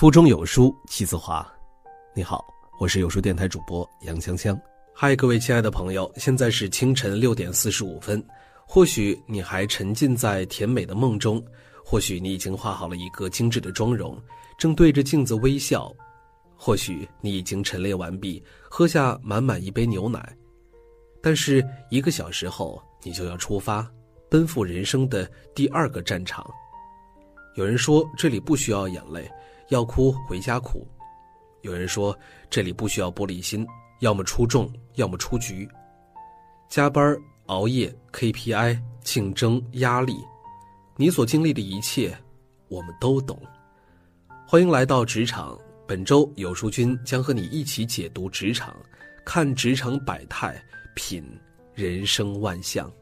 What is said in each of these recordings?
腹中有书气自华。你好，我是有书电台主播杨香香。嗨，各位亲爱的朋友，现在是清晨六点四十五分。或许你还沉浸在甜美的梦中，或许你已经画好了一个精致的妆容，正对着镜子微笑。或许你已经晨练完毕，喝下满满一杯牛奶。但是一个小时后，你就要出发，奔赴人生的第二个战场。有人说这里不需要眼泪，要哭回家哭；有人说这里不需要玻璃心，要么出众，要么出局。加班、熬夜、KPI、竞争、压力，你所经历的一切，我们都懂。欢迎来到职场，本周有书君将和你一起解读职场，看职场百态，品人生万象。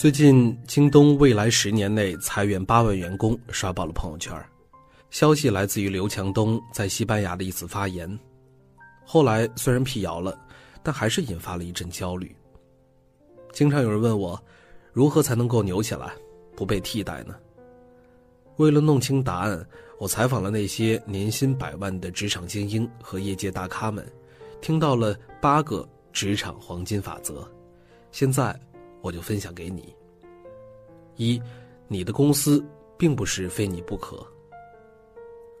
最近，京东未来十年内裁员八万员工，刷爆了朋友圈。消息来自于刘强东在西班牙的一次发言。后来虽然辟谣了，但还是引发了一阵焦虑。经常有人问我，如何才能够牛起来，不被替代呢？为了弄清答案，我采访了那些年薪百万的职场精英和业界大咖们，听到了八个职场黄金法则。现在。我就分享给你。一，你的公司并不是非你不可。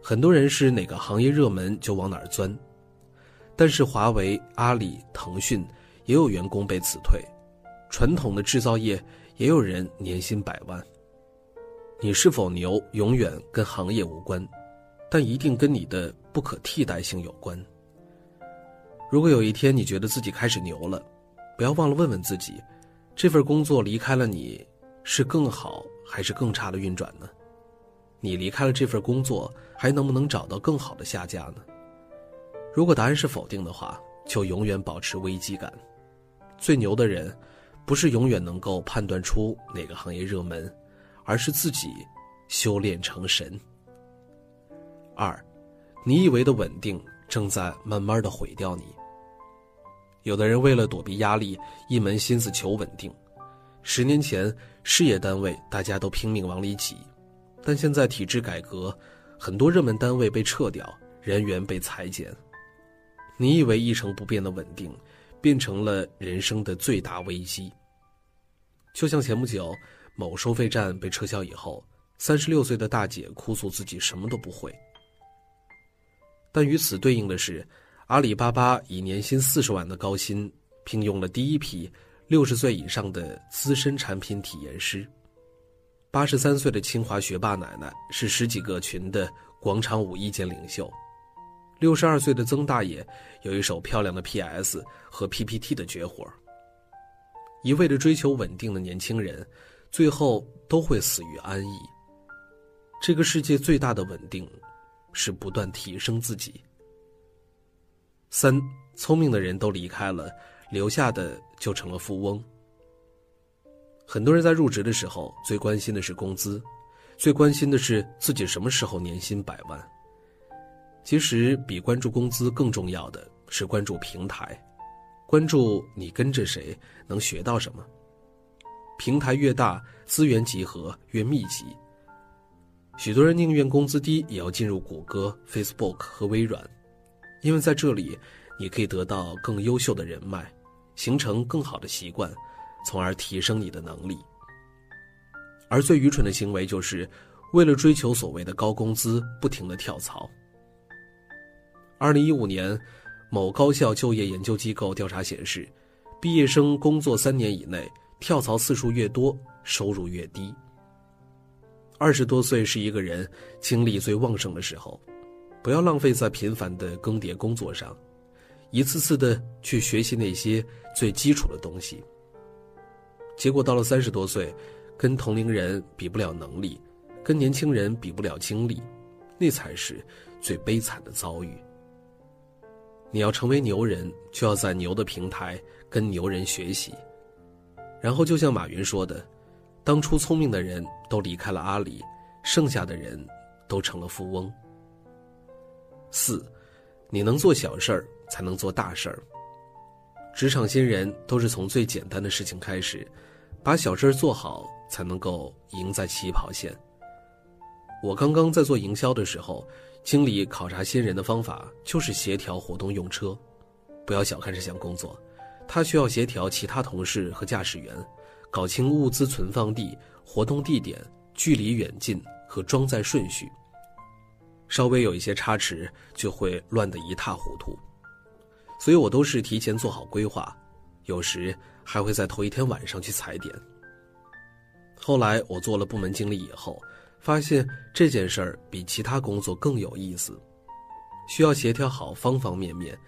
很多人是哪个行业热门就往哪儿钻，但是华为、阿里、腾讯也有员工被辞退，传统的制造业也有人年薪百万。你是否牛，永远跟行业无关，但一定跟你的不可替代性有关。如果有一天你觉得自己开始牛了，不要忘了问问自己。这份工作离开了你，是更好还是更差的运转呢？你离开了这份工作，还能不能找到更好的下家呢？如果答案是否定的话，就永远保持危机感。最牛的人，不是永远能够判断出哪个行业热门，而是自己修炼成神。二，你以为的稳定，正在慢慢的毁掉你。有的人为了躲避压力，一门心思求稳定。十年前，事业单位大家都拼命往里挤，但现在体制改革，很多热门单位被撤掉，人员被裁减。你以为一成不变的稳定，变成了人生的最大危机。就像前不久，某收费站被撤销以后，三十六岁的大姐哭诉自己什么都不会。但与此对应的是。阿里巴巴以年薪四十万的高薪聘用了第一批六十岁以上的资深产品体验师。八十三岁的清华学霸奶奶是十几个群的广场舞意见领袖。六十二岁的曾大爷有一手漂亮的 PS 和 PPT 的绝活。一味的追求稳定的年轻人，最后都会死于安逸。这个世界最大的稳定，是不断提升自己。三，聪明的人都离开了，留下的就成了富翁。很多人在入职的时候最关心的是工资，最关心的是自己什么时候年薪百万。其实，比关注工资更重要的是关注平台，关注你跟着谁能学到什么。平台越大，资源集合越密集。许多人宁愿工资低，也要进入谷歌、Facebook 和微软。因为在这里，你可以得到更优秀的人脉，形成更好的习惯，从而提升你的能力。而最愚蠢的行为就是，为了追求所谓的高工资，不停的跳槽。二零一五年，某高校就业研究机构调查显示，毕业生工作三年以内，跳槽次数越多，收入越低。二十多岁是一个人精力最旺盛的时候。不要浪费在频繁的更迭工作上，一次次的去学习那些最基础的东西。结果到了三十多岁，跟同龄人比不了能力，跟年轻人比不了经历，那才是最悲惨的遭遇。你要成为牛人，就要在牛的平台跟牛人学习。然后就像马云说的，当初聪明的人都离开了阿里，剩下的人都成了富翁。四，你能做小事儿，才能做大事儿。职场新人都是从最简单的事情开始，把小事儿做好，才能够赢在起跑线。我刚刚在做营销的时候，经理考察新人的方法就是协调活动用车。不要小看这项工作，他需要协调其他同事和驾驶员，搞清物资存放地、活动地点、距离远近和装载顺序。稍微有一些差池，就会乱得一塌糊涂。所以我都是提前做好规划，有时还会在头一天晚上去踩点。后来我做了部门经理以后，发现这件事儿比其他工作更有意思，需要协调好方方面面，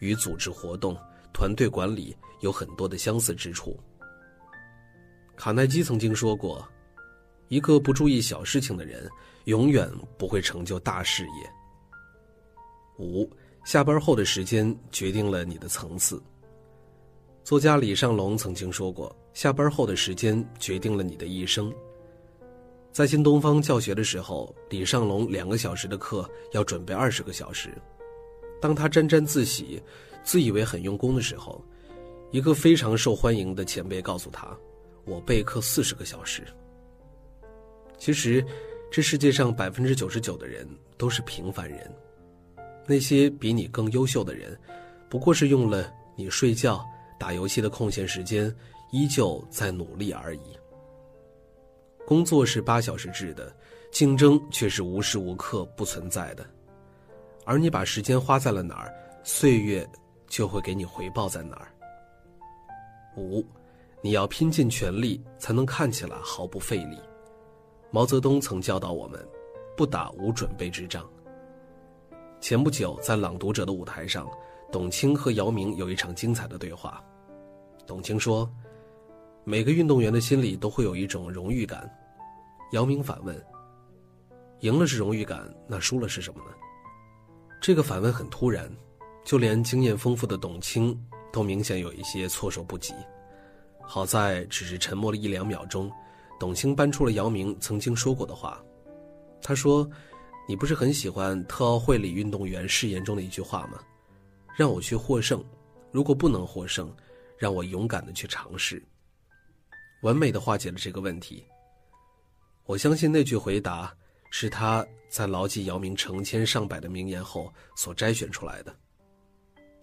与组织活动、团队管理有很多的相似之处。卡耐基曾经说过：“一个不注意小事情的人，永远不会成就大事业。”五。下班后的时间决定了你的层次。作家李尚龙曾经说过：“下班后的时间决定了你的一生。”在新东方教学的时候，李尚龙两个小时的课要准备二十个小时。当他沾沾自喜、自以为很用功的时候，一个非常受欢迎的前辈告诉他：“我备课四十个小时。”其实，这世界上百分之九十九的人都是平凡人。那些比你更优秀的人，不过是用了你睡觉、打游戏的空闲时间，依旧在努力而已。工作是八小时制的，竞争却是无时无刻不存在的。而你把时间花在了哪儿，岁月就会给你回报在哪儿。五，你要拼尽全力，才能看起来毫不费力。毛泽东曾教导我们，不打无准备之仗。前不久，在《朗读者》的舞台上，董卿和姚明有一场精彩的对话。董卿说：“每个运动员的心里都会有一种荣誉感。”姚明反问：“赢了是荣誉感，那输了是什么呢？”这个反问很突然，就连经验丰富的董卿都明显有一些措手不及。好在只是沉默了一两秒钟，董卿搬出了姚明曾经说过的话，他说。你不是很喜欢特奥会里运动员誓言中的一句话吗？让我去获胜，如果不能获胜，让我勇敢的去尝试。完美的化解了这个问题。我相信那句回答是他在牢记姚明成千上百的名言后所摘选出来的。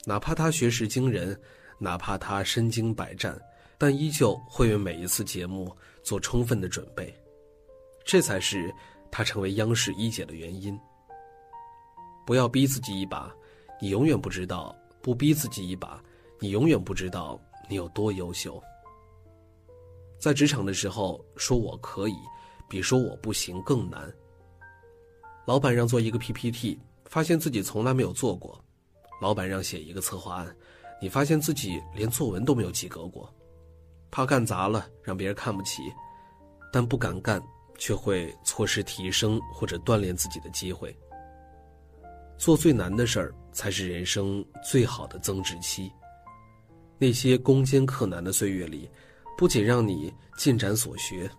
哪怕他学识惊人，哪怕他身经百战，但依旧会为每一次节目做充分的准备。这才是。他成为央视一姐的原因。不要逼自己一把，你永远不知道；不逼自己一把，你永远不知道你有多优秀。在职场的时候，说我可以，比说我不行更难。老板让做一个 PPT，发现自己从来没有做过；老板让写一个策划案，你发现自己连作文都没有及格过。怕干砸了，让别人看不起，但不敢干。却会错失提升或者锻炼自己的机会。做最难的事儿，才是人生最好的增值期。那些攻坚克难的岁月里，不仅让你进展所学，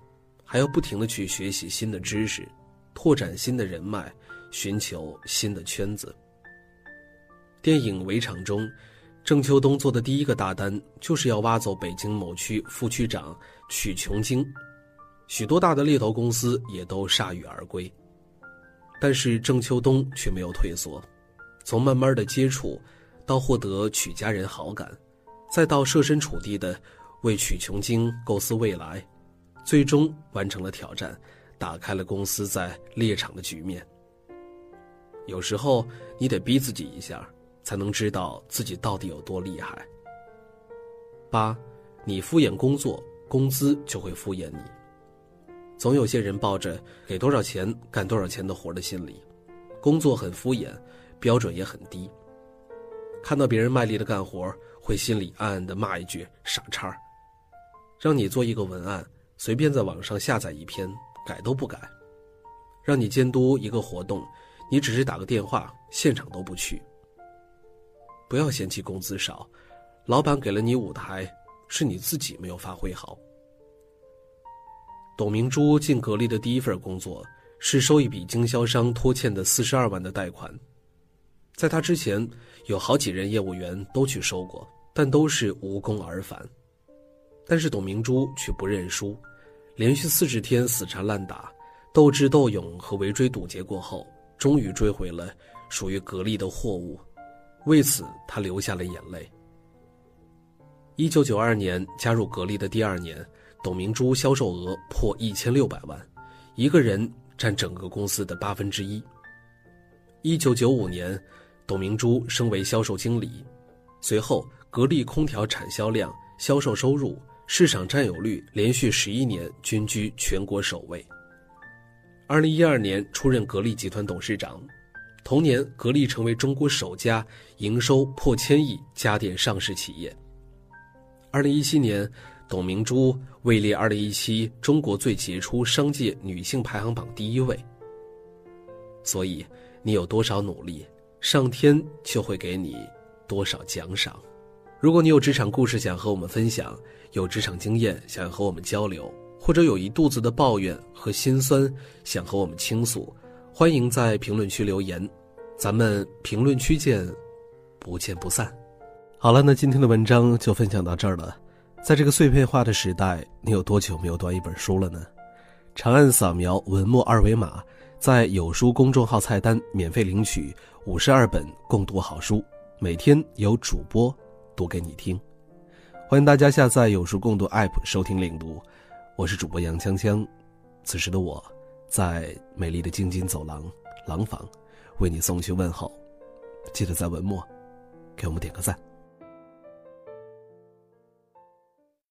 还要不停的去学习新的知识，拓展新的人脉，寻求新的圈子。电影《围场》中，郑秋冬做的第一个大单，就是要挖走北京某区副区长曲琼京。许多大的猎头公司也都铩羽而归，但是郑秋冬却没有退缩，从慢慢的接触，到获得曲家人好感，再到设身处地的为曲琼京构思未来，最终完成了挑战，打开了公司在猎场的局面。有时候你得逼自己一下，才能知道自己到底有多厉害。八，你敷衍工作，工资就会敷衍你。总有些人抱着给多少钱干多少钱的活的心理，工作很敷衍，标准也很低。看到别人卖力的干活，会心里暗暗的骂一句“傻叉”。让你做一个文案，随便在网上下载一篇，改都不改。让你监督一个活动，你只是打个电话，现场都不去。不要嫌弃工资少，老板给了你舞台，是你自己没有发挥好。董明珠进格力的第一份工作是收一笔经销商拖欠的四十二万的贷款，在他之前，有好几任业务员都去收过，但都是无功而返。但是董明珠却不认输，连续四十天死缠烂打、斗智斗勇和围追堵截过后，终于追回了属于格力的货物。为此，他流下了眼泪。一九九二年加入格力的第二年，董明珠销售额破一千六百万，一个人占整个公司的八分之一。一九九五年，董明珠升为销售经理，随后格力空调产销量、销售收入。市场占有率连续十一年均居全国首位。二零一二年出任格力集团董事长，同年格力成为中国首家营收破千亿家电上市企业。二零一七年，董明珠位列二零一七中国最杰出商界女性排行榜第一位。所以，你有多少努力，上天就会给你多少奖赏。如果你有职场故事想和我们分享，有职场经验想要和我们交流，或者有一肚子的抱怨和心酸想和我们倾诉，欢迎在评论区留言，咱们评论区见，不见不散。好了，那今天的文章就分享到这儿了。在这个碎片化的时代，你有多久没有读一本书了呢？长按扫描文末二维码，在有书公众号菜单免费领取五十二本共读好书，每天有主播。读给你听，欢迎大家下载有书共读 App 收听领读，我是主播杨锵锵，此时的我，在美丽的京津走廊廊坊，为你送去问候，记得在文末，给我们点个赞。